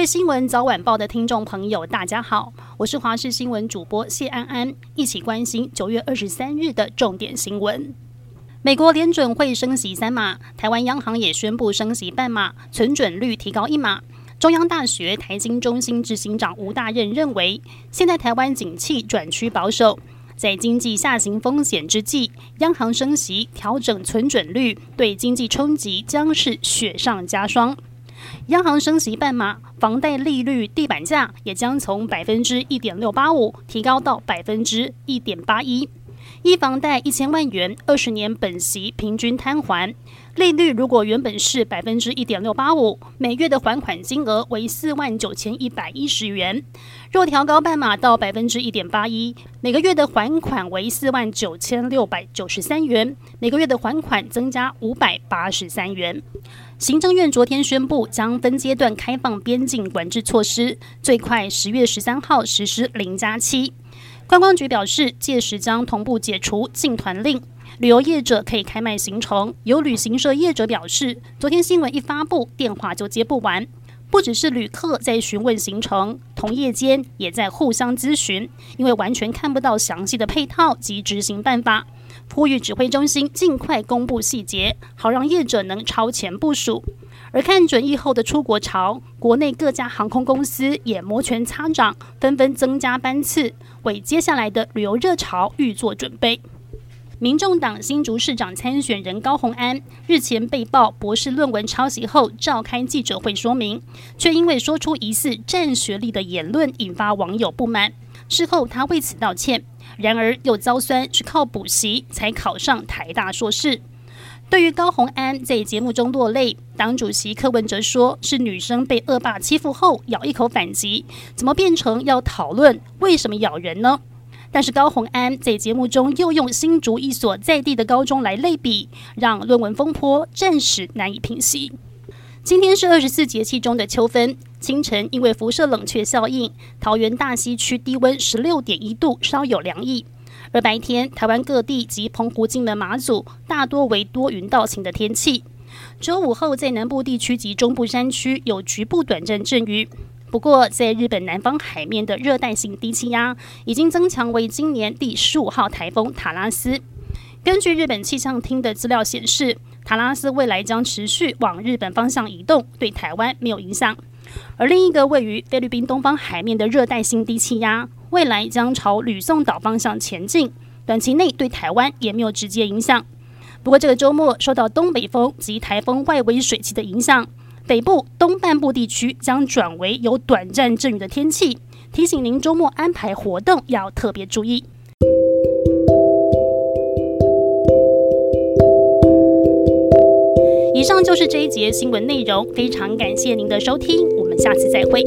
位新闻早晚报的听众朋友，大家好，我是华视新闻主播谢安安，一起关心九月二十三日的重点新闻。美国联准会升息三码，台湾央行也宣布升息半码，存准率提高一码。中央大学台经中心执行长吴大任认为，现在台湾景气转趋保守。在经济下行风险之际，央行升息调整存准率，对经济冲击将是雪上加霜。央行升级半码，房贷利率地板价也将从百分之一点六八五提高到百分之一点八一。一房贷一千万元，二十年本息平均摊还。利率如果原本是百分之一点六八五，每月的还款金额为四万九千一百一十元；若调高半码到百分之一点八一，每个月的还款为四万九千六百九十三元，每个月的还款增加五百八十三元。行政院昨天宣布，将分阶段开放边境管制措施，最快十月十三号实施零加七。观光局表示，届时将同步解除禁团令。旅游业者可以开卖行程，有旅行社业者表示，昨天新闻一发布，电话就接不完。不只是旅客在询问行程，同业间也在互相咨询，因为完全看不到详细的配套及执行办法。呼吁指挥中心尽快公布细节，好让业者能超前部署。而看准疫后的出国潮，国内各家航空公司也摩拳擦掌，纷纷增加班次，为接下来的旅游热潮预做准备。民众党新竹市长参选人高虹安日前被曝博士论文抄袭后召开记者会说明，却因为说出疑似占学历的言论引发网友不满。事后他为此道歉，然而又遭酸是靠补习才考上台大硕士。对于高虹安在节目中落泪，党主席柯文哲说是女生被恶霸欺负后咬一口反击，怎么变成要讨论为什么咬人呢？但是高虹安在节目中又用新竹一所在地的高中来类比，让论文风波暂时难以平息。今天是二十四节气中的秋分，清晨因为辐射冷却效应，桃园大溪区低温十六点一度，稍有凉意。而白天，台湾各地及澎湖、金门、马祖大多为多云到晴的天气。周五后，在南部地区及中部山区有局部短暂阵雨。不过，在日本南方海面的热带性低气压已经增强为今年第十五号台风塔拉斯。根据日本气象厅的资料显示，塔拉斯未来将持续往日本方向移动，对台湾没有影响。而另一个位于菲律宾东方海面的热带性低气压，未来将朝吕宋岛方向前进，短期内对台湾也没有直接影响。不过，这个周末受到东北风及台风外围水汽的影响。北部东半部地区将转为有短暂阵雨的天气，提醒您周末安排活动要特别注意。以上就是这一节新闻内容，非常感谢您的收听，我们下次再会。